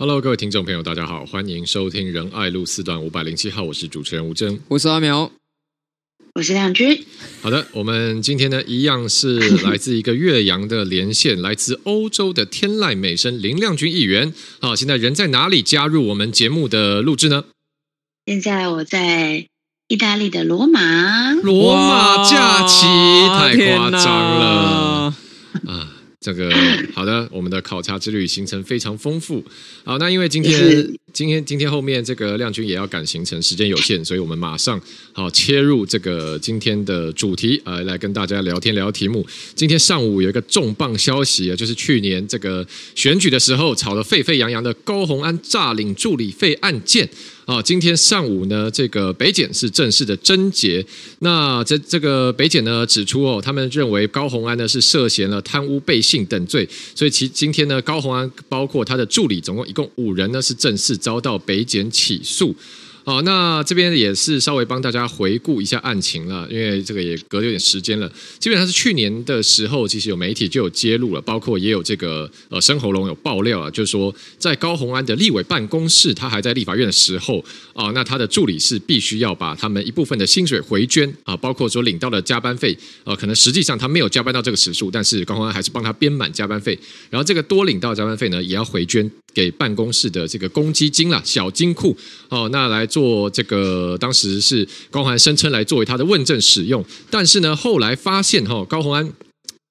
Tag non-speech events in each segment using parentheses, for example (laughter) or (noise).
Hello，各位听众朋友，大家好，欢迎收听仁爱路四段五百零七号，我是主持人吴峥，我是阿苗，我是亮君。好的，我们今天呢，一样是来自一个岳阳的连线，(laughs) 来自欧洲的天籁美声林亮君议员。好，现在人在哪里？加入我们节目的录制呢？现在我在意大利的罗马，罗马假期太夸张了啊！这个 (laughs) 好的，我们的考察之旅行程非常丰富。好，那因为今天今天今天后面这个亮君也要赶行程，时间有限，所以我们马上好切入这个今天的主题，呃，来跟大家聊天聊题目。今天上午有一个重磅消息啊，就是去年这个选举的时候吵得沸沸扬扬的高红安诈领助理费案件。啊，今天上午呢，这个北检是正式的侦结。那这这个北检呢指出哦，他们认为高虹安呢是涉嫌了贪污、背信等罪，所以其今天呢，高虹安包括他的助理，总共一共五人呢是正式遭到北检起诉。好，那这边也是稍微帮大家回顾一下案情了，因为这个也隔了有点时间了。基本上是去年的时候，其实有媒体就有揭露了，包括也有这个呃深喉咙有爆料啊，就是说在高虹安的立委办公室，他还在立法院的时候啊，那他的助理是必须要把他们一部分的薪水回捐啊，包括说领到的加班费，呃，可能实际上他没有加班到这个时数，但是高虹安还是帮他编满加班费，然后这个多领到加班费呢，也要回捐给办公室的这个公积金啦，小金库哦，那来做做这个，当时是高虹安声称来作为他的问政使用，但是呢，后来发现哈，高宏安。(tsk)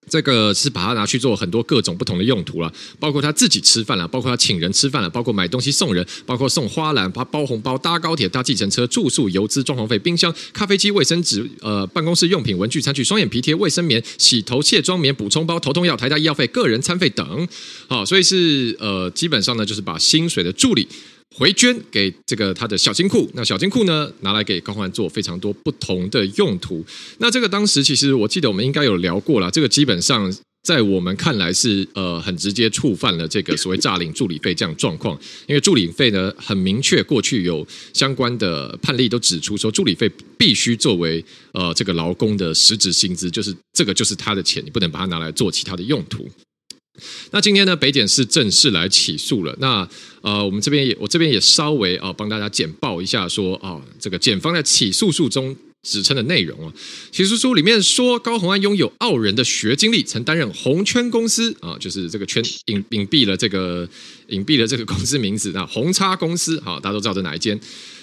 这个是把它拿去做很多各种不同的用途了，包括他自己吃饭了，包括他请人吃饭了，包括买东西送人，包括送花篮、包包红包、搭高铁、搭计程车、住宿、油资、装潢费、冰箱、咖啡机、卫生纸、呃，办公室用品、文具、餐具、双眼皮贴、卫生棉、洗头卸妆棉、补充包、头痛药、台大医药费、个人餐费等。好，所以是呃，基本上呢，就是把薪水的助理。回捐给这个他的小金库，那小金库呢，拿来给高欢做非常多不同的用途。那这个当时其实我记得我们应该有聊过了，这个基本上在我们看来是呃很直接触犯了这个 (laughs) 所谓诈领助理费这样状况，因为助理费呢很明确，过去有相关的判例都指出说助理费必须作为呃这个劳工的实质薪资，就是这个就是他的钱，你不能把它拿来做其他的用途。那今天呢，北检是正式来起诉了。那呃，我们这边也，我这边也稍微啊、呃，帮大家简报一下说，啊，这个检方在起诉书中指称的内容啊。起诉书里面说，高虹安拥有傲人的学经历，曾担任红圈公司啊，就是这个圈隐隐蔽了这个隐蔽了这个公司名字，那红叉公司，好，大家都知道这哪一间。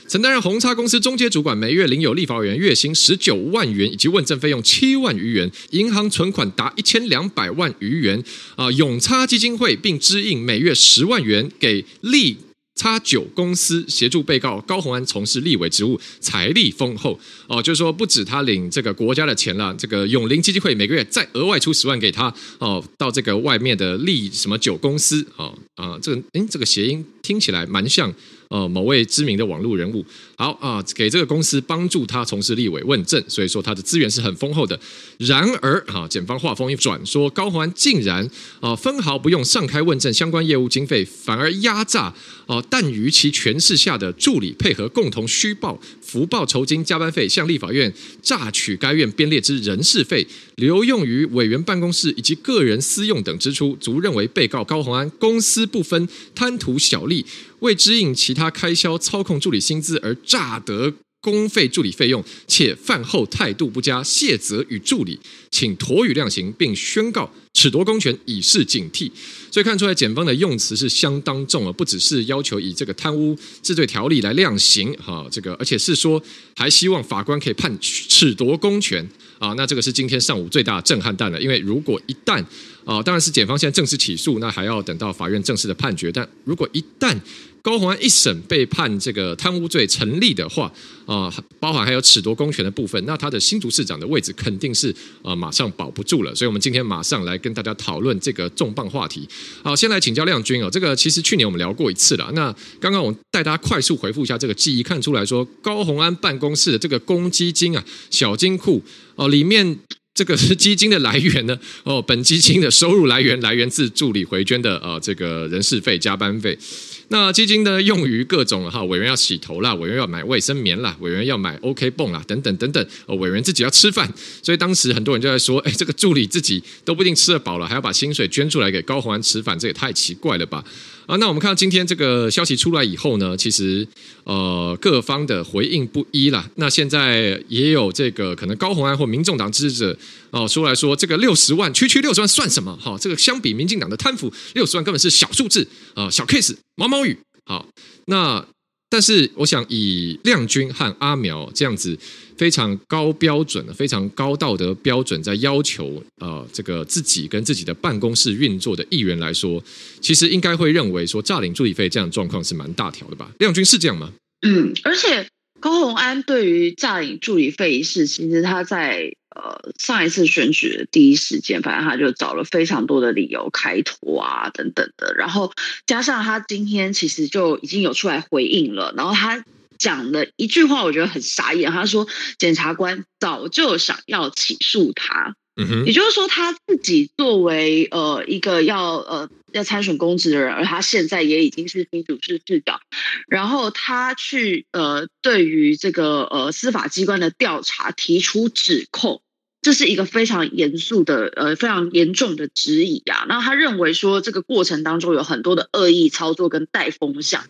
曾担任红叉公司中阶主管，每月领有立法委员月薪十九万元，以及问政费用七万余元，银行存款达一千两百万余元。啊，永叉基金会并支应每月十万元给立叉酒公司协助被告高虹安从事立委职务，财力丰厚。哦，就是说不止他领这个国家的钱了，这个永林基金会每个月再额外出十万给他。哦，到这个外面的立什么酒公司。哦，啊，这个诶，这个谐音听起来蛮像。呃，某位知名的网络人物，好啊，给这个公司帮助他从事立委问政，所以说他的资源是很丰厚的。然而，哈，检方话锋一转，说高虹安竟然啊分毫不用上开问政相关业务经费，反而压榨啊，但于其权势下的助理配合共同虚报、福报酬金、加班费，向立法院诈取该院编列之人事费，留用于委员办公室以及个人私用等支出，足认为被告高虹安公私不分，贪图小利。为支应其他开销，操控助理薪资而 (laughs) 诈得公费助理费用，且饭后态度不佳，卸责与助理，请妥予量刑，并宣告褫夺公权，以示警惕。所以看出来，检方的用词是相当重啊，不只是要求以这个贪污治罪条例来量刑哈，这个而且是说还希望法官可以判褫夺公权啊。那这个是今天上午最大的震撼弹了，因为如果一旦啊，当然是检方现在正式起诉，那还要等到法院正式的判决。但如果一旦高虹安一审被判这个贪污罪成立的话，啊，包含还有褫夺公权的部分，那他的新竹市长的位置肯定是啊马上保不住了。所以，我们今天马上来跟大家讨论这个重磅话题。好，先来请教亮君哦，这个其实去年我们聊过一次了。那刚刚我带大家快速回复一下这个记忆，看出来说高虹安办公室的这个公积金啊，小金库哦里面。这个是基金的来源呢？哦，本基金的收入来源来源自助理回捐的呃这个人事费、加班费。(laughs) 那基金呢，用于各种哈，委员要洗头啦，委员要买卫生棉啦，委员要买 OK 泵啦，等等等等。哦，委员自己要吃饭，所以当时很多人就在说，哎，这个助理自己都不一定吃得饱了，还要把薪水捐出来给高虹安吃饭，这也太奇怪了吧？啊，那我们看到今天这个消息出来以后呢，其实呃各方的回应不一啦。那现在也有这个可能高虹安或民众党支持者哦出来说，这个六十万区区六十万算什么？哈，这个相比民进党的贪腐，六十万根本是小数字啊，小 case。毛毛雨，好，那但是我想以亮君和阿苗这样子非常高标准、非常高道德标准在要求呃这个自己跟自己的办公室运作的议员来说，其实应该会认为说诈领助理费这样的状况是蛮大条的吧？亮君是这样吗？嗯，而且高虹安对于诈领助理费一事，其实他在。呃，上一次选举的第一时间，反正他就找了非常多的理由开脱啊，等等的。然后加上他今天其实就已经有出来回应了，然后他讲的一句话，我觉得很傻眼。他说，检察官早就想要起诉他。嗯哼，也就是说，他自己作为呃一个要呃要参选公职的人，而他现在也已经是新竹市市长，然后他去呃对于这个呃司法机关的调查提出指控。这是一个非常严肃的，呃，非常严重的质疑啊。那他认为说，这个过程当中有很多的恶意操作跟带风向，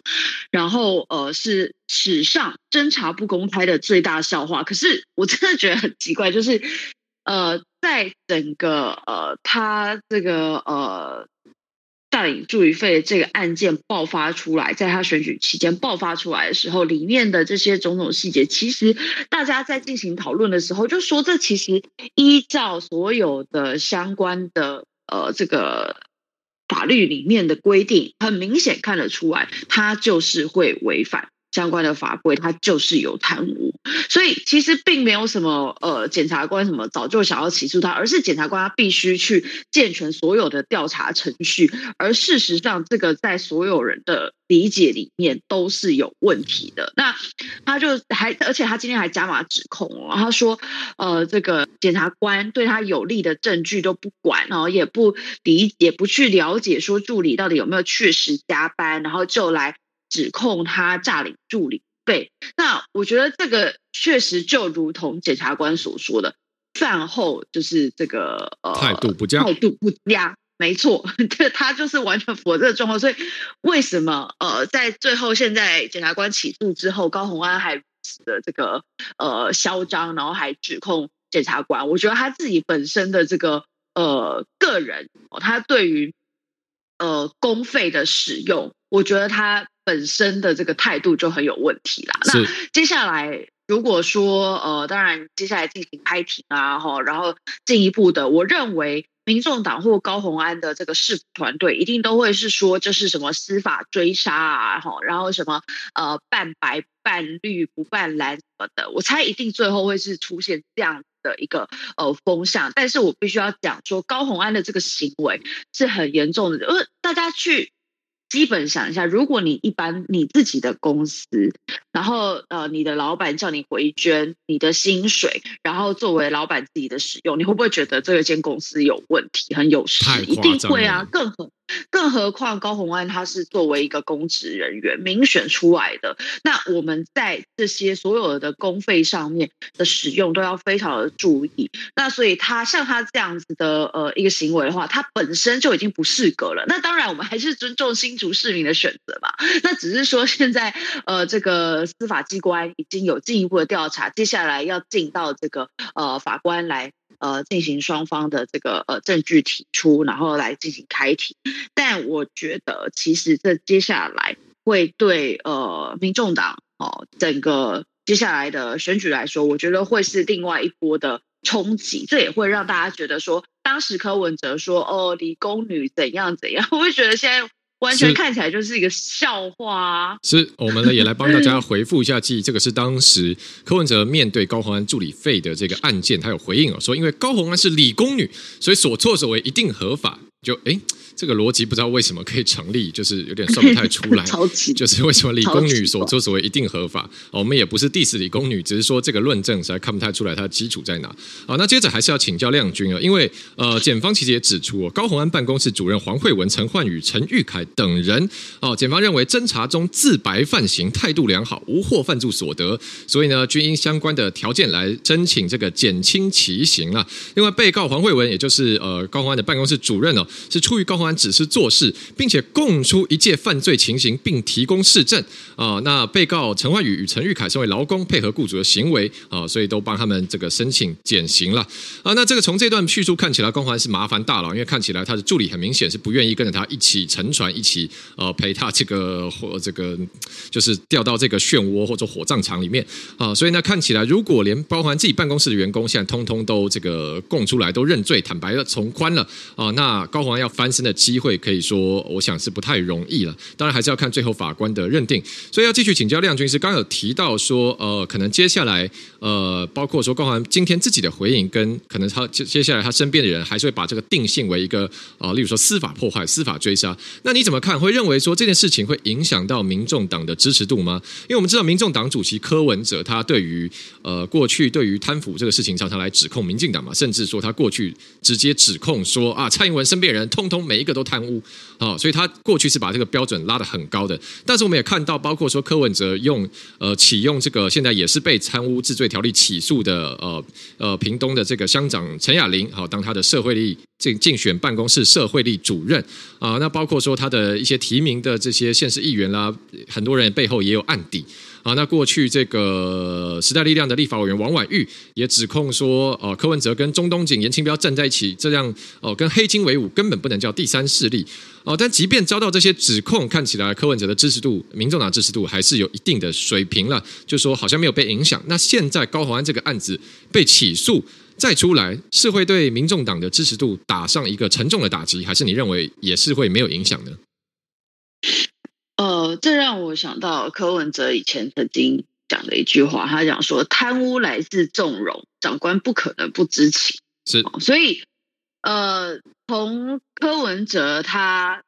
然后呃，是史上侦查不公开的最大笑话。可是我真的觉得很奇怪，就是呃，在整个呃，他这个呃。带领助理费这个案件爆发出来，在他选举期间爆发出来的时候，里面的这些种种细节，其实大家在进行讨论的时候，就说这其实依照所有的相关的呃这个法律里面的规定，很明显看得出来，他就是会违反。相关的法规，他就是有贪污，所以其实并没有什么呃，检察官什么早就想要起诉他，而是检察官他必须去健全所有的调查程序，而事实上，这个在所有人的理解里面都是有问题的。那他就还，而且他今天还加码指控哦，他说呃，这个检察官对他有利的证据都不管，然后也不理也不去了解说助理到底有没有确实加班，然后就来。指控他诈领助理费，那我觉得这个确实就如同检察官所说的，饭后就是这个呃态度不佳，态度不佳，没错，(laughs) 这他就是完全符合这个状况。所以为什么呃在最后现在检察官起诉之后，高洪安还如此的这个呃嚣张，然后还指控检察官？我觉得他自己本身的这个呃个人，他对于呃公费的使用，我觉得他。本身的这个态度就很有问题啦。那接下来如果说呃，当然接下来进行开庭啊，哈，然后进一步的，我认为民众党或高虹安的这个市府团队一定都会是说这是什么司法追杀啊，哈，然后什么呃半白半绿不半蓝什么的，我猜一定最后会是出现这样的一个呃风向。但是我必须要讲说，高虹安的这个行为是很严重的，呃，大家去。基本想一下，如果你一般你自己的公司，然后呃，你的老板叫你回捐你的薪水，然后作为老板自己的使用，你会不会觉得这间公司有问题，很有事？一定会啊，更何更何况高虹安他是作为一个公职人员民选出来的，那我们在这些所有的公费上面的使用都要非常的注意。那所以他像他这样子的呃一个行为的话，他本身就已经不适格了。那当然我们还是尊重新。竹市民的选择嘛，那只是说现在呃，这个司法机关已经有进一步的调查，接下来要进到这个呃法官来呃进行双方的这个呃证据提出，然后来进行开庭。但我觉得其实这接下来会对呃民众党哦整个接下来的选举来说，我觉得会是另外一波的冲击。这也会让大家觉得说，当时柯文哲说哦理工女怎样怎样，(laughs) 我会觉得现在。完全看起来就是一个笑话啊。是，我们呢也来帮大家回复一下记忆。这个是当时柯文哲面对高虹安助理费的这个案件，他有回应哦，说因为高虹安是理工女，所以所作所为一定合法。就哎。这个逻辑不知道为什么可以成立，就是有点算不太出来。(laughs) 就是为什么理工女所作所为一定合法？我们也不是 diss 理工女，只是说这个论证实在看不太出来它的基础在哪。好，那接着还是要请教亮君啊，因为呃，检方其实也指出，高鸿安办公室主任黄慧文、陈焕宇、陈玉凯等人哦，检方认为侦查中自白犯行，态度良好，无获犯罪所得，所以呢，均因相关的条件来申请这个减轻其刑啊。另外，被告黄慧文，也就是呃高鸿安的办公室主任哦，是出于高虹安只是做事，并且供出一切犯罪情形，并提供事证啊。那被告陈焕宇与陈玉凯身为劳工，配合雇主的行为啊，所以都帮他们这个申请减刑了啊。那这个从这段叙述看起来，高虹安是麻烦大了，因为看起来他的助理很明显是不愿意跟着他一起沉船，一起呃陪他这个或这个就是掉到这个漩涡或者火葬场里面啊。所以呢，看起来如果连包含自己办公室的员工现在通通都这个供出来，都认罪，坦白了，从宽了啊，那高虹安要翻身的机会。可以说，我想是不太容易了。当然，还是要看最后法官的认定。所以要继续请教亮君，是刚有提到说，呃，可能接下来，呃，包括说高虹安今天自己的回应，跟可能他接接下来他身边的人，还是会把这个定性为一个、呃，例如说司法破坏、司法追杀。那你怎么看？会认为说这件事情会影响到民众党的支持度吗？因为我们知道，民众党主席柯文哲他对于呃过去对于贪腐这个事情，常常来指控民进党嘛，甚至说他过去直接指控说啊，蔡英文身边人通通每一个都贪。好，所以他过去是把这个标准拉得很高的，但是我们也看到，包括说柯文哲用呃启用这个现在也是被贪污治罪条例起诉的呃呃屏东的这个乡长陈雅玲，好当他的社会力竞竞选办公室社会力主任啊，那包括说他的一些提名的这些县市议员啦，很多人背后也有案底。啊，那过去这个时代力量的立法委员王婉玉也指控说，呃，柯文哲跟中东锦、严清标站在一起，这样哦，跟黑金为伍，根本不能叫第三势力。哦，但即便遭到这些指控，看起来柯文哲的支持度、民众党支持度还是有一定的水平了，就说好像没有被影响。那现在高虹安这个案子被起诉再出来，是会对民众党的支持度打上一个沉重的打击，还是你认为也是会没有影响呢？呃，这让我想到柯文哲以前曾经讲的一句话，他讲说：“贪污来自纵容，长官不可能不知情。”是，所以呃，从柯文哲他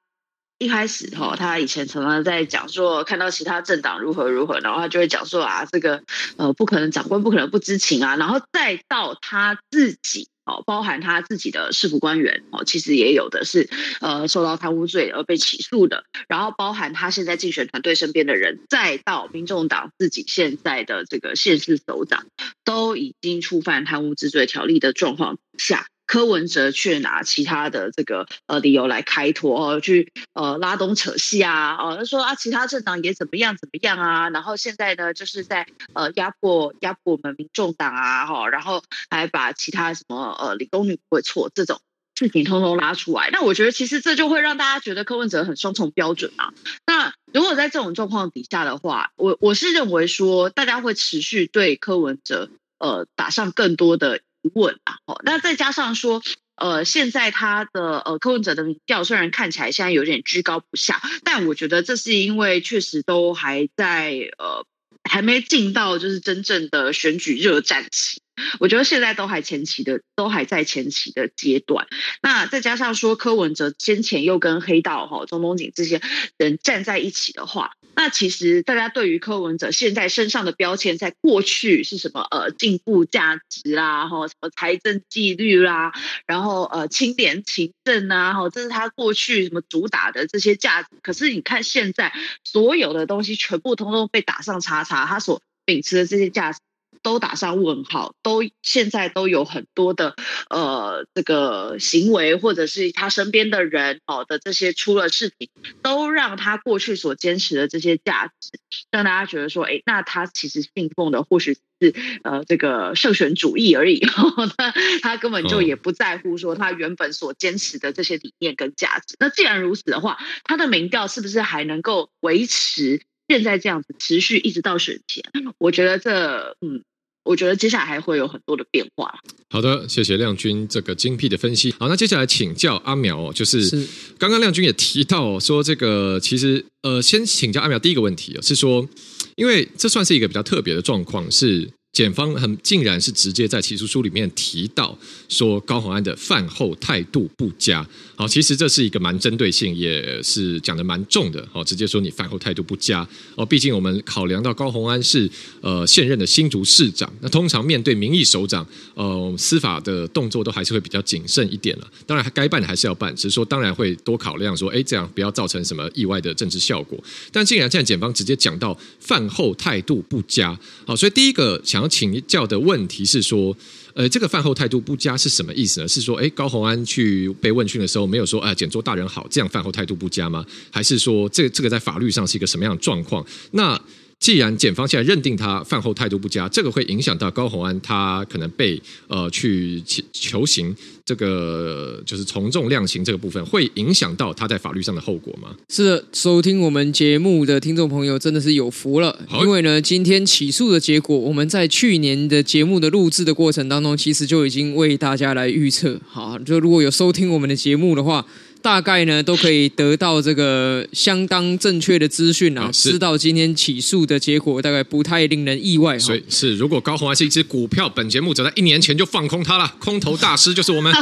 一开始哈，他以前常常在讲说，看到其他政党如何如何，然后他就会讲说啊，这个呃，不可能，长官不可能不知情啊，然后再到他自己。哦，包含他自己的市府官员哦，其实也有的是呃受到贪污罪而被起诉的，然后包含他现在竞选团队身边的人，再到民众党自己现在的这个县市首长，都已经触犯贪污治罪条例的状况下。柯文哲却拿其他的这个呃理由来开脱哦，去呃拉东扯西啊哦，他说啊其他政党也怎么样怎么样啊，然后现在呢就是在呃压迫压迫我们民众党啊哈，然后还把其他什么呃理工女不会错这种事情通通拉出来，那我觉得其实这就会让大家觉得柯文哲很双重标准啊。那如果在这种状况底下的话，我我是认为说大家会持续对柯文哲呃打上更多的。问啊，哦，那再加上说，呃，现在他的呃柯文哲的民调虽然看起来现在有点居高不下，但我觉得这是因为确实都还在呃还没进到就是真正的选举热战期。(laughs) 我觉得现在都还前期的，都还在前期的阶段。那再加上说柯文哲先前又跟黑道哈、钟东锦这些人站在一起的话，那其实大家对于柯文哲现在身上的标签，在过去是什么？呃，进步价值啦，哈，什么财政纪律啦，然后呃，清廉勤政啊，哈，这是他过去什么主打的这些价值。可是你看现在所有的东西全部通通被打上叉叉，他所秉持的这些价值。都打上问号，都现在都有很多的呃这个行为，或者是他身边的人好的这些出了事情，都让他过去所坚持的这些价值，让大家觉得说，哎，那他其实信奉的或许是呃这个圣选主义而已，(laughs) 他他根本就也不在乎说他原本所坚持的这些理念跟价值。那既然如此的话，他的民调是不是还能够维持？现在这样子持续一直到选前，我觉得这嗯，我觉得接下来还会有很多的变化。好的，谢谢亮君这个精辟的分析。好，那接下来请教阿苗，就是刚刚亮君也提到说，这个其实呃，先请教阿苗第一个问题是说，因为这算是一个比较特别的状况是。检方很竟然是直接在起诉书里面提到说高宏安的饭后态度不佳。好，其实这是一个蛮针对性，也是讲的蛮重的。好，直接说你饭后态度不佳。哦，毕竟我们考量到高宏安是呃现任的新竹市长，那通常面对民意首长，呃，司法的动作都还是会比较谨慎一点了。当然，该办的还是要办，只是说当然会多考量说，哎，这样不要造成什么意外的政治效果。但竟然现在检方直接讲到饭后态度不佳。好，所以第一个想。请教的问题是说，呃，这个饭后态度不佳是什么意思呢？是说，哎，高红安去被问讯的时候，没有说，哎，简州大人好，这样饭后态度不佳吗？还是说，这这个在法律上是一个什么样的状况？那既然检方现在认定他饭后态度不佳，这个会影响到高虹安他可能被呃去求刑，这个就是从重量刑这个部分，会影响到他在法律上的后果吗？是的，收听我们节目的听众朋友真的是有福了，因为呢，今天起诉的结果，我们在去年的节目的录制的过程当中，其实就已经为大家来预测。好，就如果有收听我们的节目的话。大概呢都可以得到这个相当正确的资讯啊，知道今天起诉的结果大概不太令人意外。所以是，如果高红还是一只股票，本节目早在一年前就放空它了，空头大师就是我们，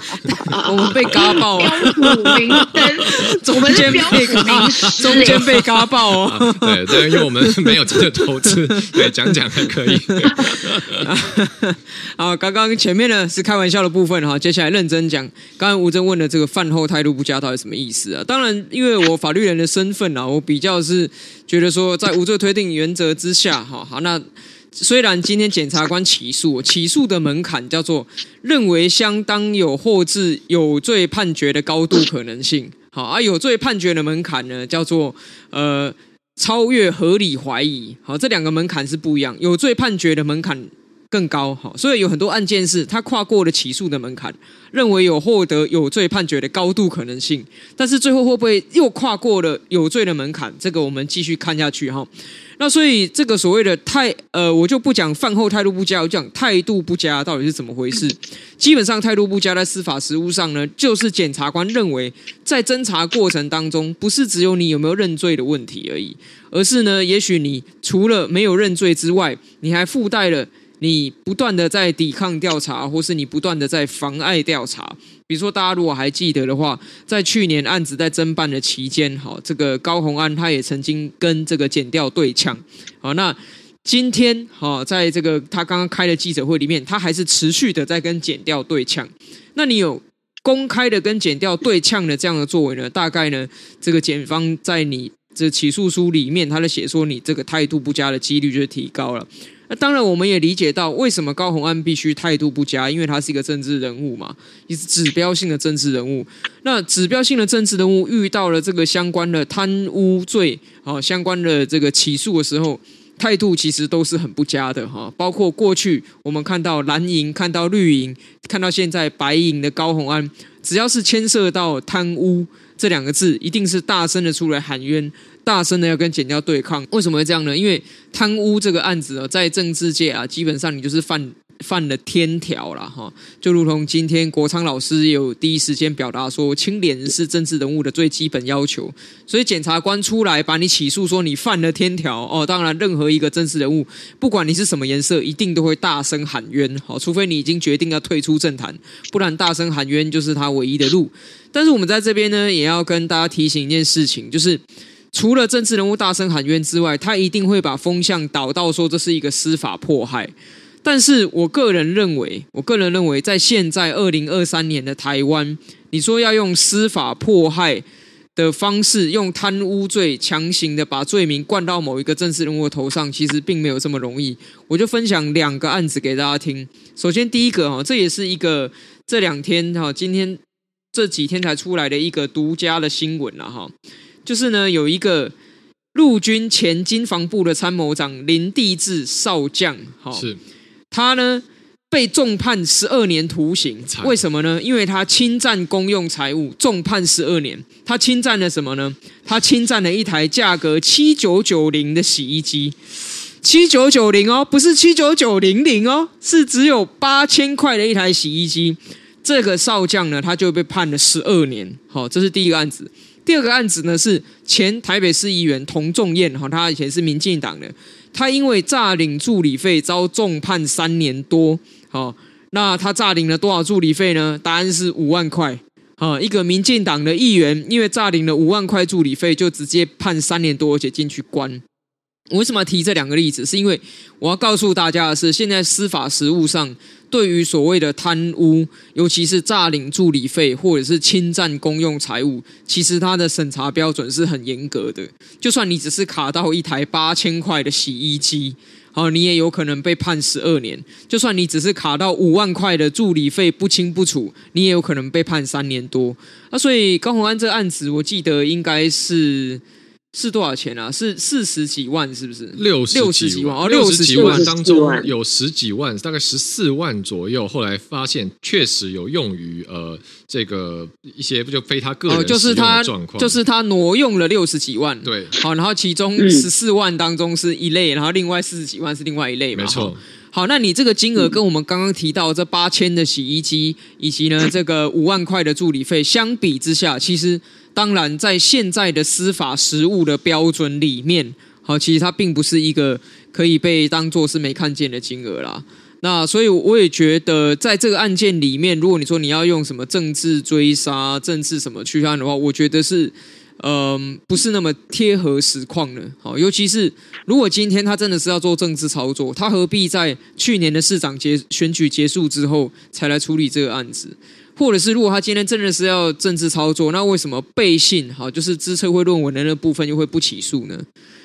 (laughs) 我们被嘎爆了，标股明灯，中间被嘎，中间被嘎爆哦。对，对，因为我们没有这个投资，对，讲讲还可以。(laughs) 好，刚刚前面呢是开玩笑的部分哈，接下来认真讲。刚刚吴征问的这个饭后态度不佳到底什么意思啊？当然，因为我法律人的身份啊，我比较是觉得说，在无罪推定原则之下，哈，好，那虽然今天检察官起诉，起诉的门槛叫做认为相当有获致有罪判决的高度可能性，好，而有罪判决的门槛呢，叫做呃超越合理怀疑，好，这两个门槛是不一样，有罪判决的门槛。更高哈，所以有很多案件是他跨过了起诉的门槛，认为有获得有罪判决的高度可能性，但是最后会不会又跨过了有罪的门槛？这个我们继续看下去哈。那所以这个所谓的态呃，我就不讲饭后态度不佳，我讲态度不佳到底是怎么回事？基本上态度不佳在司法实务上呢，就是检察官认为在侦查过程当中，不是只有你有没有认罪的问题而已，而是呢，也许你除了没有认罪之外，你还附带了。你不断的在抵抗调查，或是你不断的在妨碍调查。比如说，大家如果还记得的话，在去年案子在侦办的期间，哈，这个高虹安他也曾经跟这个检调对呛。好，那今天哈，在这个他刚刚开的记者会里面，他还是持续的在跟检调对呛。那你有公开的跟检调对呛的这样的作为呢？大概呢，这个检方在你这起诉书里面，他的写说你这个态度不佳的几率就提高了。那当然，我们也理解到为什么高虹安必须态度不佳，因为他是一个政治人物嘛，也是指标性的政治人物。那指标性的政治人物遇到了这个相关的贪污罪，啊，相关的这个起诉的时候，态度其实都是很不佳的哈。包括过去我们看到蓝营、看到绿营、看到现在白营的高虹安，只要是牵涉到贪污这两个字，一定是大声的出来喊冤。大声的要跟检调对抗，为什么会这样呢？因为贪污这个案子啊，在政治界啊，基本上你就是犯犯了天条了哈。就如同今天国昌老师有第一时间表达说，清廉是政治人物的最基本要求。所以检察官出来把你起诉说你犯了天条哦，当然任何一个政治人物，不管你是什么颜色，一定都会大声喊冤。好，除非你已经决定要退出政坛，不然大声喊冤就是他唯一的路。但是我们在这边呢，也要跟大家提醒一件事情，就是。除了政治人物大声喊冤之外，他一定会把风向导到说这是一个司法迫害。但是我个人认为，我个人认为，在现在二零二三年的台湾，你说要用司法迫害的方式，用贪污罪强行的把罪名灌到某一个政治人物的头上，其实并没有这么容易。我就分享两个案子给大家听。首先，第一个哈，这也是一个这两天哈，今天这几天才出来的一个独家的新闻了哈。就是呢，有一个陆军前经防部的参谋长林地志少将，哈，是，他呢被重判十二年徒刑，为什么呢？因为他侵占公用财物，重判十二年。他侵占了什么呢？他侵占了一台价格七九九零的洗衣机，七九九零哦，不是七九九零零哦，是只有八千块的一台洗衣机。这个少将呢，他就被判了十二年。好，这是第一个案子。第二个案子呢是前台北市议员童仲彦哈，他以前是民进党的，他因为诈领助理费遭重判三年多。好，那他诈领了多少助理费呢？答案是五万块。啊，一个民进党的议员因为诈领了五万块助理费，就直接判三年多，而且进去关。我为什么要提这两个例子？是因为我要告诉大家的是，现在司法实务上。对于所谓的贪污，尤其是诈领助理费或者是侵占公用财物，其实它的审查标准是很严格的。就算你只是卡到一台八千块的洗衣机，好，你也有可能被判十二年。就算你只是卡到五万块的助理费不清不楚，你也有可能被判三年多。那所以高虹安这案子，我记得应该是。是多少钱啊？是四十几万，是不是？六十几万哦，六十几万当中有十几万，大概十四万左右。后来发现确实有用于呃这个一些不就非他个人的状况，就是他就是他挪用了六十几万。对，好，然后其中十四万当中是一类，然后另外四十几万是另外一类嘛。没错。好，那你这个金额跟我们刚刚提到这八千的洗衣机，以及呢这个五万块的助理费相比之下，其实。当然，在现在的司法实务的标准里面，好，其实它并不是一个可以被当做是没看见的金额啦。那所以我也觉得，在这个案件里面，如果你说你要用什么政治追杀、政治什么去案的话，我觉得是，嗯、不是那么贴合实况的。好，尤其是如果今天他真的是要做政治操作，他何必在去年的市长结选举结束之后才来处理这个案子？或者是如果他今天真的是要政治操作，那为什么背信好就是资策会论文的那部分又会不起诉呢？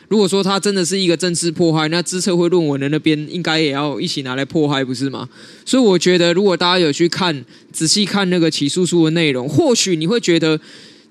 如果说他真的是一个政治迫害，那资策会论文的那边应该也要一起拿来迫害，不是吗？所以我觉得，如果大家有去看仔细看那个起诉书的内容，或许你会觉得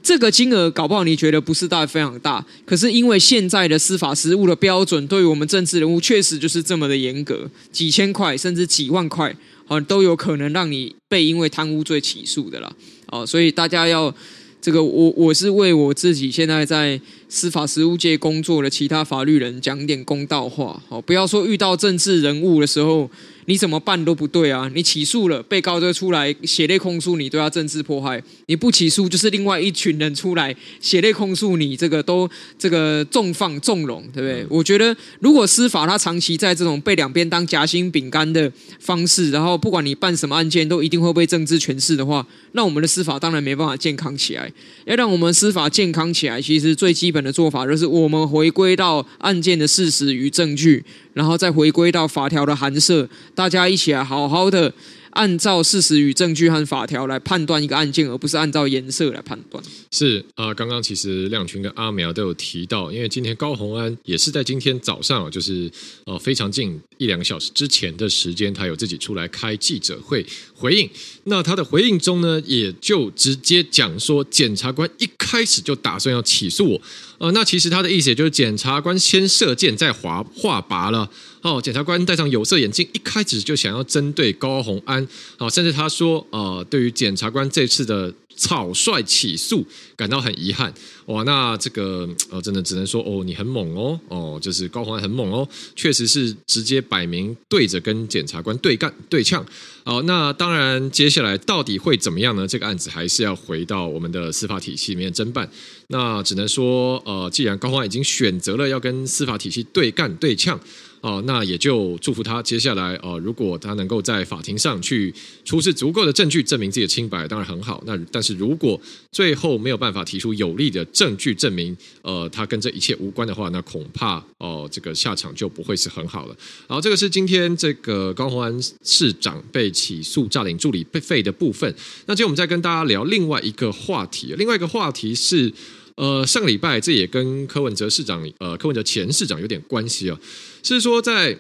这个金额搞不好你觉得不是大非常大，可是因为现在的司法实务的标准，对于我们政治人物确实就是这么的严格，几千块甚至几万块。啊，都有可能让你被因为贪污罪起诉的啦。哦，所以大家要这个，我我是为我自己现在在司法实务界工作的其他法律人讲点公道话。哦，不要说遇到政治人物的时候。你怎么办都不对啊！你起诉了，被告就出来血泪控诉你对他政治迫害；你不起诉，就是另外一群人出来血泪控诉你，这个都这个纵放纵容，对不对？我觉得，如果司法它长期在这种被两边当夹心饼干的方式，然后不管你办什么案件都一定会被政治诠释的话，那我们的司法当然没办法健康起来。要让我们司法健康起来，其实最基本的做法就是我们回归到案件的事实与证据。然后再回归到法条的函涉，大家一起来好好的按照事实与证据和法条来判断一个案件，而不是按照颜色来判断。是啊、刚刚其实亮群跟阿苗都有提到，因为今天高虹安也是在今天早上，就是呃非常近一两个小时之前的时间，他有自己出来开记者会回应。那他的回应中呢，也就直接讲说，检察官一开始就打算要起诉我。呃，那其实他的意思也就是检察官先射箭再划画靶了。哦，检察官戴上有色眼镜，一开始就想要针对高虹安。哦，甚至他说，呃，对于检察官这次的草率起诉感到很遗憾。哇，那这个呃，真的只能说哦，你很猛哦，哦，就是高虹安很猛哦，确实是直接摆明对着跟检察官对干对呛。好，那当然接下来到底会怎么样呢？这个案子还是要回到我们的司法体系里面侦办。那只能说，呃，既然高虹安已经选择了要跟司法体系对干对呛。哦，那也就祝福他。接下来，呃，如果他能够在法庭上去出示足够的证据证明自己的清白，当然很好。那但是如果最后没有办法提出有力的证据证明，呃，他跟这一切无关的话，那恐怕哦，这个下场就不会是很好了。然后这个是今天这个高虹安市长被起诉诈领助理费的部分。那今天我们再跟大家聊另外一个话题，另外一个话题是。呃，上礼拜这也跟柯文哲市长，呃，柯文哲前市长有点关系啊。是说，在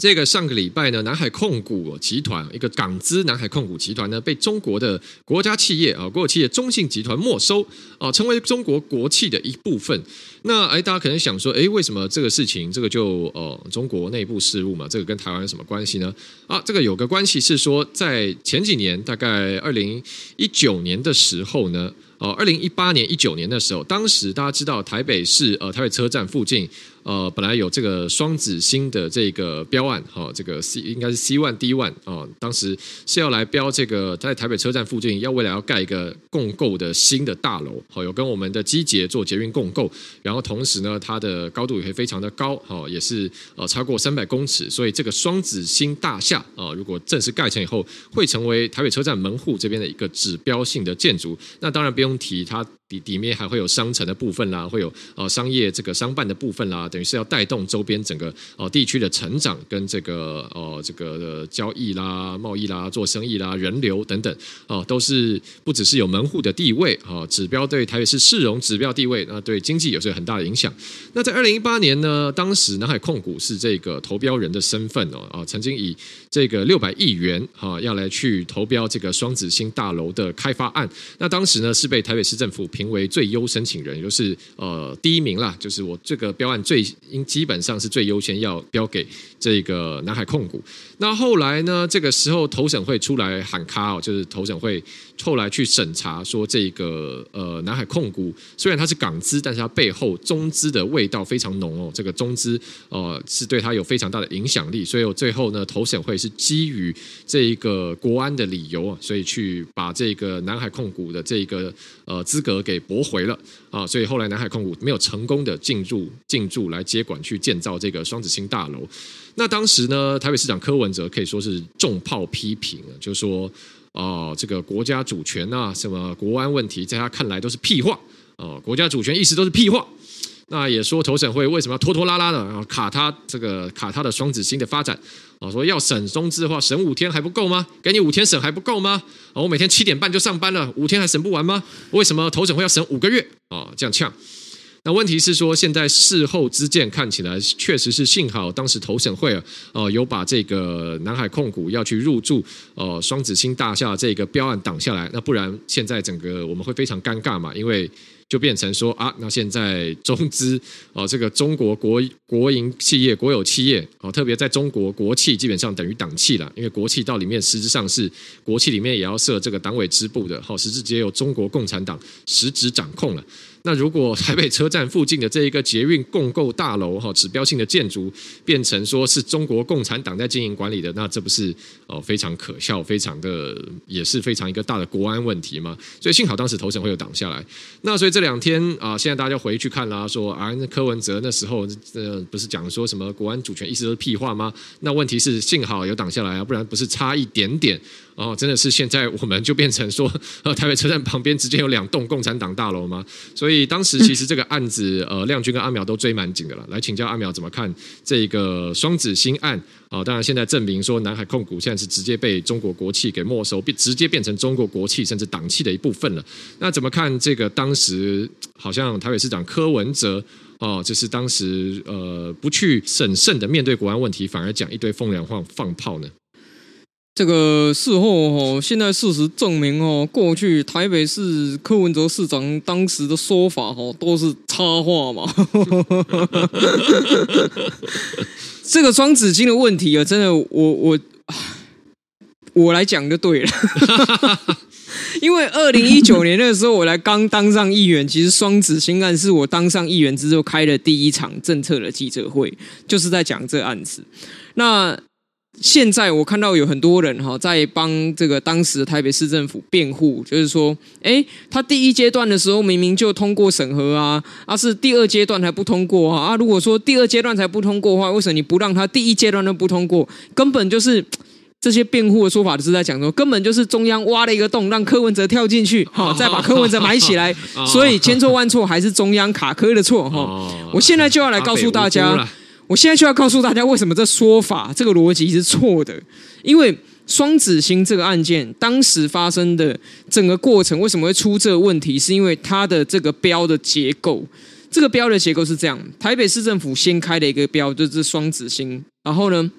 这个上个礼拜呢，南海控股集团一个港资南海控股集团呢，被中国的国家企业啊，国有企业中信集团没收啊，成为中国国企的一部分。那哎，大家可能想说，哎，为什么这个事情，这个就呃中国内部事务嘛，这个跟台湾有什么关系呢？啊，这个有个关系是说，在前几年，大概二零一九年的时候呢。哦，二零一八年、一九年的时候，当时大家知道台北市呃台北车站附近呃，本来有这个双子星的这个标案，哈、哦，这个 C 应该是 C one D one 啊，当时是要来标这个在台北车站附近，要未来要盖一个共构的新的大楼，好、哦，有跟我们的机捷做捷运共构，然后同时呢，它的高度也会非常的高，哈、哦，也是呃超过三百公尺，所以这个双子星大厦啊、哦，如果正式盖成以后，会成为台北车站门户这边的一个指标性的建筑，那当然不用提它。底底面还会有商城的部分啦，会有呃商业这个商办的部分啦，等于是要带动周边整个呃地区的成长跟这个呃这个交易啦、贸易啦、做生意啦、人流等等哦、都是不只是有门户的地位啊、指标对台北市市容指标地位，那对经济也是有很大的影响。那在二零一八年呢，当时南海控股是这个投标人的身份哦啊、曾经以这个六百亿元哈、呃、要来去投标这个双子星大楼的开发案，那当时呢是被台北市政府。评为最优申请人，也就是呃第一名啦，就是我这个标案最应基本上是最优先要标给这个南海控股。那后来呢，这个时候投审会出来喊卡哦，就是投审会后来去审查说这个呃南海控股虽然它是港资，但是它背后中资的味道非常浓哦，这个中资呃是对它有非常大的影响力，所以我最后呢投审会是基于这一个国安的理由啊，所以去把这个南海控股的这个呃资格。给驳回了啊，所以后来南海控股没有成功的进驻进驻来接管去建造这个双子星大楼。那当时呢，台北市长柯文哲可以说是重炮批评，就说啊，这个国家主权啊，什么国安问题，在他看来都是屁话啊，国家主权意识都是屁话。那也说投审会为什么要拖拖拉拉的，然后卡他这个卡他的双子星的发展啊？说要审中资的话，审五天还不够吗？给你五天审还不够吗？我每天七点半就上班了，五天还审不完吗？为什么投审会要审五个月啊？这样呛。那问题是说，现在事后之见看起来确实是幸好当时投审会啊，哦有把这个南海控股要去入驻呃双子星大厦这个标案挡下来，那不然现在整个我们会非常尴尬嘛，因为。就变成说啊，那现在中资哦，这个中国国国营企业、国有企业哦，特别在中国国企基本上等于党企了，因为国企到里面实质上是国企里面也要设这个党委支部的，好，实质直接由中国共产党实质掌控了。那如果台北车站附近的这一个捷运共构大楼哈，指标性的建筑变成说是中国共产党在经营管理的，那这不是哦非常可笑，非常的也是非常一个大的国安问题吗？所以幸好当时投审会有挡下来。那所以这两天啊，现在大家回去看啦，说啊，那柯文哲那时候呃不是讲说什么国安主权意识都是屁话吗？那问题是幸好有挡下来啊，不然不是差一点点。哦，真的是现在我们就变成说，呃，台北车站旁边直接有两栋共产党大楼吗？所以当时其实这个案子，呃，亮君跟阿苗都追蛮紧的了。来请教阿苗怎么看这个双子星案？啊、当然现在证明说南海控股现在是直接被中国国企给没收，变直接变成中国国企甚至党企的一部分了。那怎么看这个当时好像台北市长柯文哲哦，就是当时呃不去审慎的面对国安问题，反而讲一堆风凉话放炮呢？这个事后哦，现在事实证明哦，过去台北市柯文哲市长当时的说法哦，都是插话嘛。(laughs) 这个双子星的问题啊，真的，我我我来讲就对了。(laughs) 因为二零一九年那个时候，我来刚当上议员，其实双子星案是我当上议员之后开的第一场政策的记者会，就是在讲这案子。那现在我看到有很多人哈在帮这个当时的台北市政府辩护，就是说，哎，他第一阶段的时候明明就通过审核啊，啊是第二阶段还不通过啊，啊如果说第二阶段才不通过的话，为什么你不让他第一阶段都不通过？根本就是这些辩护的说法都是在讲说，根本就是中央挖了一个洞，让柯文哲跳进去，哈，再把柯文哲埋起来，(laughs) 所以千错万错还是中央卡柯的错，哈。我现在就要来告诉大家。我现在就要告诉大家，为什么这说法、这个逻辑是错的。因为双子星这个案件当时发生的整个过程，为什么会出这个问题？是因为它的这个标的结构，这个标的结构是这样：台北市政府先开了一个标，就是双子星，然后呢，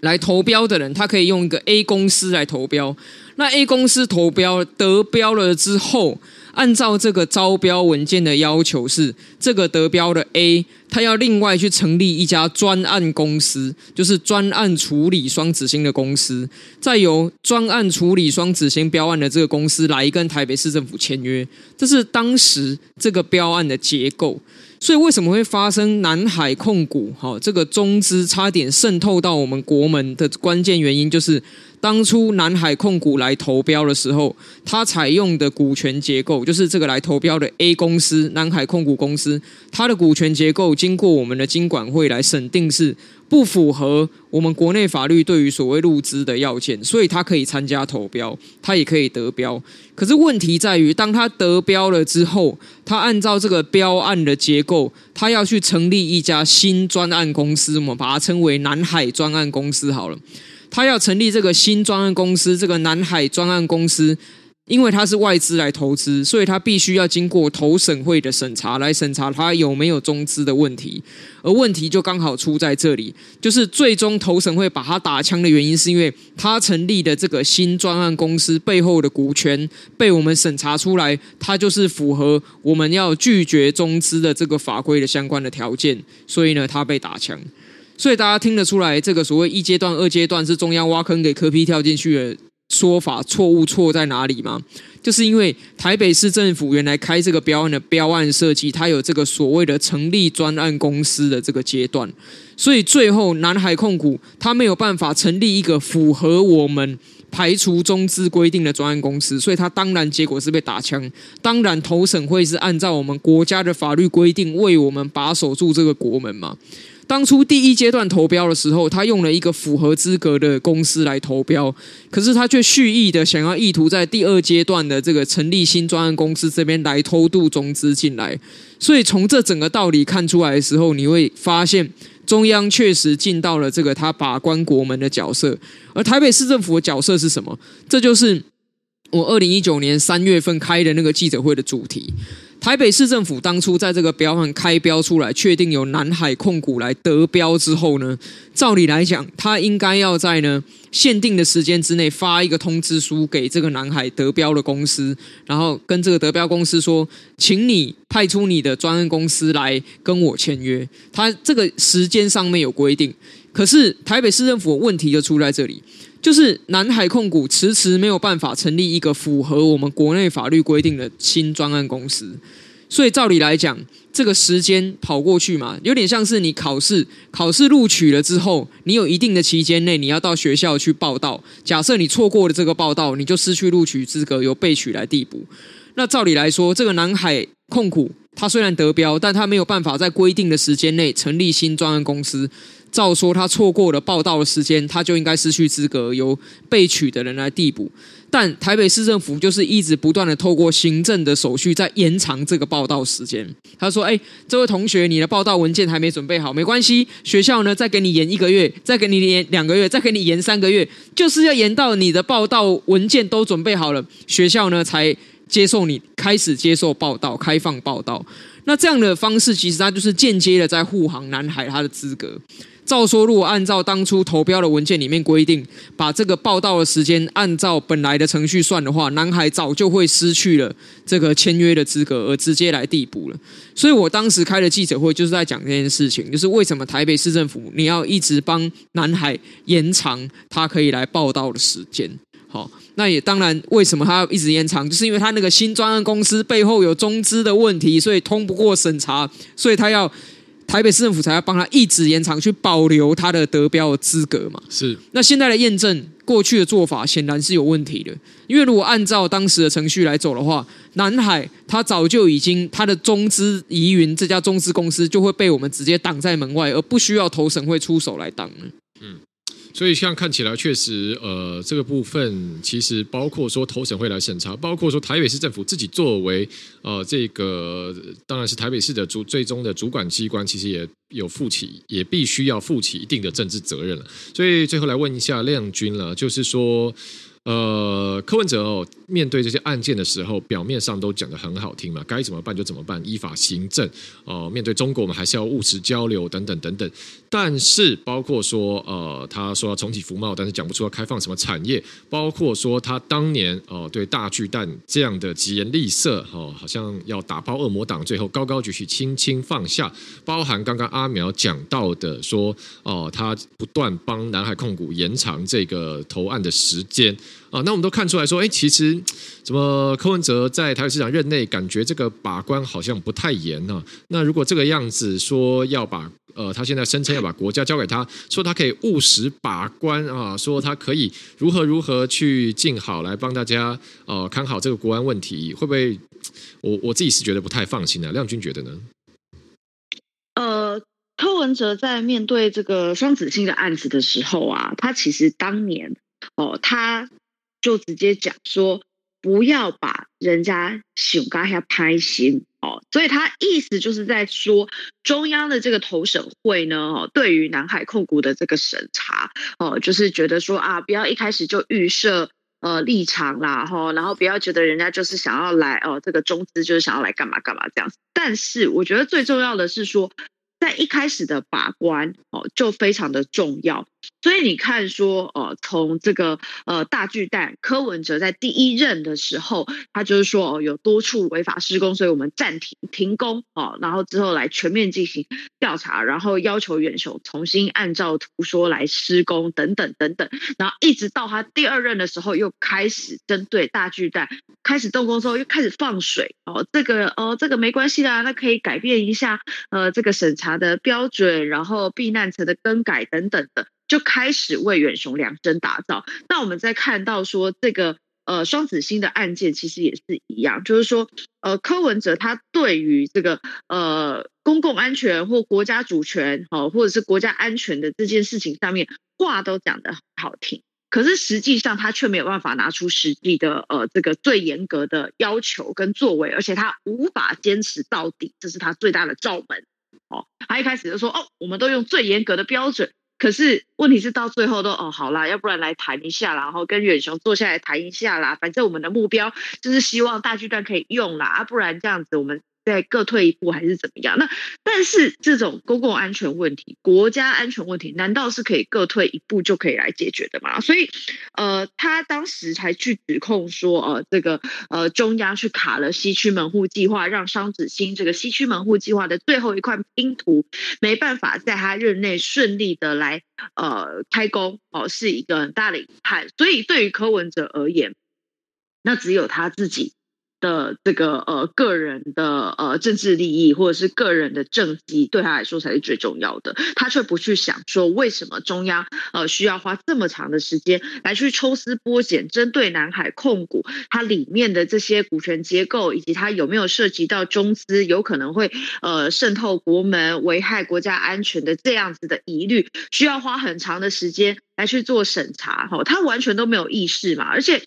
来投标的人，他可以用一个 A 公司来投标。那 A 公司投标得标了之后。按照这个招标文件的要求是，这个得标的 A，他要另外去成立一家专案公司，就是专案处理双子星的公司，再由专案处理双子星标案的这个公司来跟台北市政府签约，这是当时这个标案的结构。所以为什么会发生南海控股哈这个中资差点渗透到我们国门的关键原因，就是当初南海控股来投标的时候，它采用的股权结构，就是这个来投标的 A 公司南海控股公司，它的股权结构经过我们的金管会来审定是。不符合我们国内法律对于所谓入资的要件，所以他可以参加投标，他也可以得标。可是问题在于，当他得标了之后，他按照这个标案的结构，他要去成立一家新专案公司，我们把它称为南海专案公司好了。他要成立这个新专案公司，这个南海专案公司。因为它是外资来投资，所以它必须要经过投审会的审查，来审查它有没有中资的问题。而问题就刚好出在这里，就是最终投审会把它打枪的原因，是因为它成立的这个新专案公司背后的股权被我们审查出来，它就是符合我们要拒绝中资的这个法规的相关的条件，所以呢，它被打枪。所以大家听得出来，这个所谓一阶段、二阶段是中央挖坑给柯 P 跳进去的。说法错误错在哪里吗？就是因为台北市政府原来开这个标案的标案设计，它有这个所谓的成立专案公司的这个阶段，所以最后南海控股它没有办法成立一个符合我们排除中资规定的专案公司，所以它当然结果是被打枪。当然投审会是按照我们国家的法律规定为我们把守住这个国门嘛。当初第一阶段投标的时候，他用了一个符合资格的公司来投标，可是他却蓄意的想要意图在第二阶段的这个成立新专案公司这边来偷渡中资进来。所以从这整个道理看出来的时候，你会发现中央确实尽到了这个他把关国门的角色，而台北市政府的角色是什么？这就是我二零一九年三月份开的那个记者会的主题。台北市政府当初在这个标案开标出来，确定由南海控股来得标之后呢，照理来讲，他应该要在呢限定的时间之内发一个通知书给这个南海得标的公司，然后跟这个得标公司说，请你派出你的专案公司来跟我签约。他这个时间上面有规定，可是台北市政府的问题就出在这里。就是南海控股迟迟没有办法成立一个符合我们国内法律规定的新专案公司，所以照理来讲，这个时间跑过去嘛，有点像是你考试，考试录取了之后，你有一定的期间内你要到学校去报到。假设你错过了这个报道，你就失去录取资格，由备取来递补。那照理来说，这个南海控股它虽然得标，但它没有办法在规定的时间内成立新专案公司。照说他错过了报到的时间，他就应该失去资格，由被取的人来递补。但台北市政府就是一直不断的透过行政的手续在延长这个报道时间。他说：“哎，这位同学，你的报道文件还没准备好，没关系，学校呢再给你延一个月，再给你延两个月，再给你延三个月，就是要延到你的报道文件都准备好了，学校呢才接受你开始接受报道，开放报道。那这样的方式，其实他就是间接的在护航南海他的资格。”照说，如果按照当初投标的文件里面规定，把这个报道的时间按照本来的程序算的话，南海早就会失去了这个签约的资格，而直接来递补了。所以我当时开的记者会就是在讲这件事情，就是为什么台北市政府你要一直帮南海延长他可以来报道的时间。好，那也当然，为什么他要一直延长，就是因为他那个新专案公司背后有中资的问题，所以通不过审查，所以他要。台北市政府才要帮他一直延长，去保留他的得标的资格嘛？是。那现在的验证，过去的做法显然是有问题的。因为如果按照当时的程序来走的话，南海他早就已经他的中资疑云这家中资公司就会被我们直接挡在门外，而不需要投审会出手来挡了。嗯。所以，像看起来确实，呃，这个部分其实包括说投审会来审查，包括说台北市政府自己作为呃这个当然是台北市的主最终的主管机关，其实也有负起，也必须要负起一定的政治责任了。所以最后来问一下亮君了，就是说。呃，柯文哲哦，面对这些案件的时候，表面上都讲得很好听嘛，该怎么办就怎么办，依法行政。哦、面对中国，我们还是要务实交流等等等等。但是，包括说，呃，他说要重启服贸，但是讲不出要开放什么产业。包括说，他当年哦、呃，对大巨蛋这样的疾言厉色，哦，好像要打爆恶魔党，最后高高举起，轻轻放下。包含刚刚阿苗讲到的，说哦、他不断帮南海控股延长这个投案的时间。啊，那我们都看出来说，哎，其实怎么柯文哲在台北市长任内，感觉这个把关好像不太严呢？那如果这个样子说要把呃，他现在声称要把国家交给他，说他可以务实把关啊，说他可以如何如何去尽好来帮大家呃看好这个国安问题，会不会？我我自己是觉得不太放心的，亮君觉得呢？呃，柯文哲在面对这个双子星的案子的时候啊，他其实当年哦，他。就直接讲说，不要把人家想干下拍心哦，所以他意思就是在说，中央的这个投审会呢，哦，对于南海控股的这个审查，哦，就是觉得说啊，不要一开始就预设呃立场啦，哈，然后不要觉得人家就是想要来哦，这个中资就是想要来干嘛干嘛这样。但是我觉得最重要的是说，在一开始的把关哦，就非常的重要。所以你看说，呃，从这个呃大巨蛋柯文哲在第一任的时候，他就是说哦，有多处违法施工，所以我们暂停停工哦，然后之后来全面进行调查，然后要求远雄重新按照图说来施工等等等等，然后一直到他第二任的时候，又开始针对大巨蛋开始动工之后，又开始放水哦，这个哦这个没关系啦，那可以改变一下呃这个审查的标准，然后避难层的更改等等的。就开始为远雄量身打造。那我们在看到说这个呃双子星的案件，其实也是一样，就是说呃柯文哲他对于这个呃公共安全或国家主权哦，或者是国家安全的这件事情上面话都讲得很好听，可是实际上他却没有办法拿出实际的呃这个最严格的要求跟作为，而且他无法坚持到底，这是他最大的罩门哦。他一开始就说哦，我们都用最严格的标准。可是问题是到最后都哦好啦，要不然来谈一下啦，然后跟远雄坐下来谈一下啦。反正我们的目标就是希望大巨蛋可以用啦，啊，不然这样子我们。再各退一步还是怎么样？那但是这种公共安全问题、国家安全问题，难道是可以各退一步就可以来解决的吗？所以，呃，他当时才去指控说，呃，这个呃中央去卡了西区门户计划，让商子星这个西区门户计划的最后一块拼图没办法在他任内顺利的来呃开工，哦、是一个很大的遗憾。所以，对于柯文哲而言，那只有他自己。的这个呃个人的呃政治利益或者是个人的政绩，对他来说才是最重要的。他却不去想说，为什么中央呃需要花这么长的时间来去抽丝剥茧，针对南海控股它里面的这些股权结构，以及它有没有涉及到中资有可能会呃渗透国门、危害国家安全的这样子的疑虑，需要花很长的时间来去做审查。哈，他完全都没有意识嘛，而且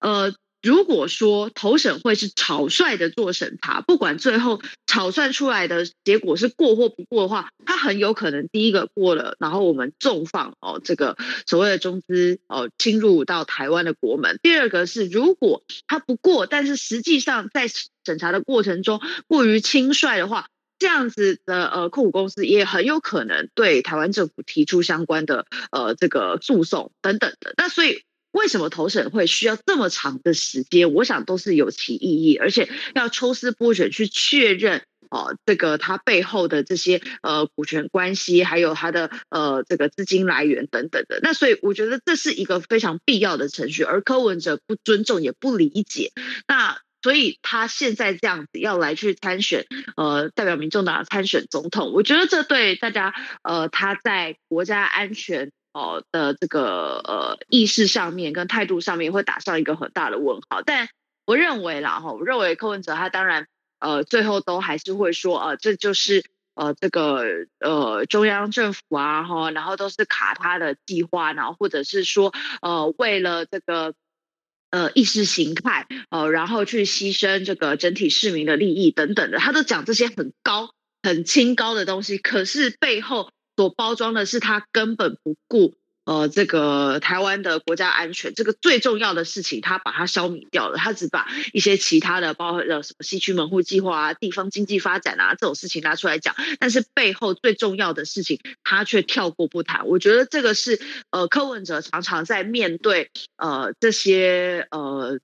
呃。如果说投审会是草率的做审查，不管最后草率出来的结果是过或不过的话，它很有可能第一个过了，然后我们重放哦这个所谓的中资哦侵入到台湾的国门；第二个是如果它不过，但是实际上在审查的过程中过于轻率的话，这样子的呃控股公司也很有可能对台湾政府提出相关的呃这个诉讼等等的。那所以。为什么投审会需要这么长的时间？我想都是有其意义，而且要抽丝剥茧去确认哦，这个它背后的这些呃股权关系，还有它的呃这个资金来源等等的。那所以我觉得这是一个非常必要的程序，而柯文哲不尊重也不理解，那所以他现在这样子要来去参选，呃，代表民众党参选总统，我觉得这对大家呃他在国家安全。哦的这个呃意识上面跟态度上面会打上一个很大的问号，但我认为啦哈，我认为柯文哲他当然呃最后都还是会说呃这就是呃这个呃中央政府啊哈，然后都是卡他的计划，然后或者是说呃为了这个呃意识形态呃然后去牺牲这个整体市民的利益等等的，他都讲这些很高很清高的东西，可是背后。所包装的是他根本不顾呃这个台湾的国家安全，这个最重要的事情他把它消弭掉了，他只把一些其他的包括什么西区门户计划啊、地方经济发展啊这种事情拿出来讲，但是背后最重要的事情他却跳过不谈。我觉得这个是呃柯文哲常常在面对呃这些呃。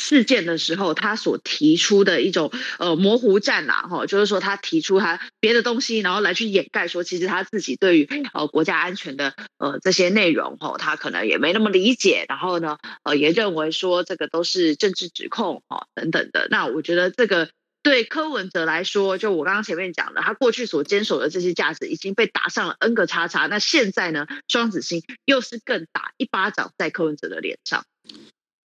事件的时候，他所提出的一种呃模糊战呐，哈，就是说他提出他别的东西，然后来去掩盖说，其实他自己对于呃国家安全的呃这些内容，哈，他可能也没那么理解，然后呢，呃，也认为说这个都是政治指控，哈，等等的。那我觉得这个对柯文哲来说，就我刚刚前面讲的，他过去所坚守的这些价值已经被打上了 N 个叉叉，那现在呢，双子星又是更打一巴掌在柯文哲的脸上。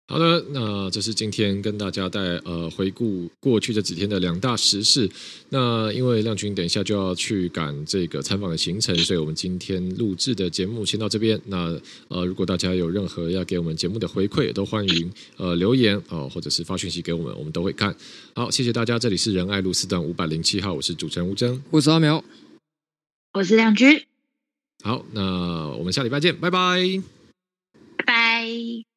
好的，那这是今天跟大家带呃回顾过去这几天的两大时事。那因为亮君等一下就要去赶这个参访的行程，所以我们今天录制的节目先到这边。那呃，如果大家有任何要给我们节目的回馈，也都欢迎呃留言哦、呃，或者是发讯息给我们，我们都会看。好，谢谢大家，这里是仁爱路四段五百零七号，我是主持人吴征，我是阿苗，我是亮君。好，那我们下礼拜见，拜拜，拜拜。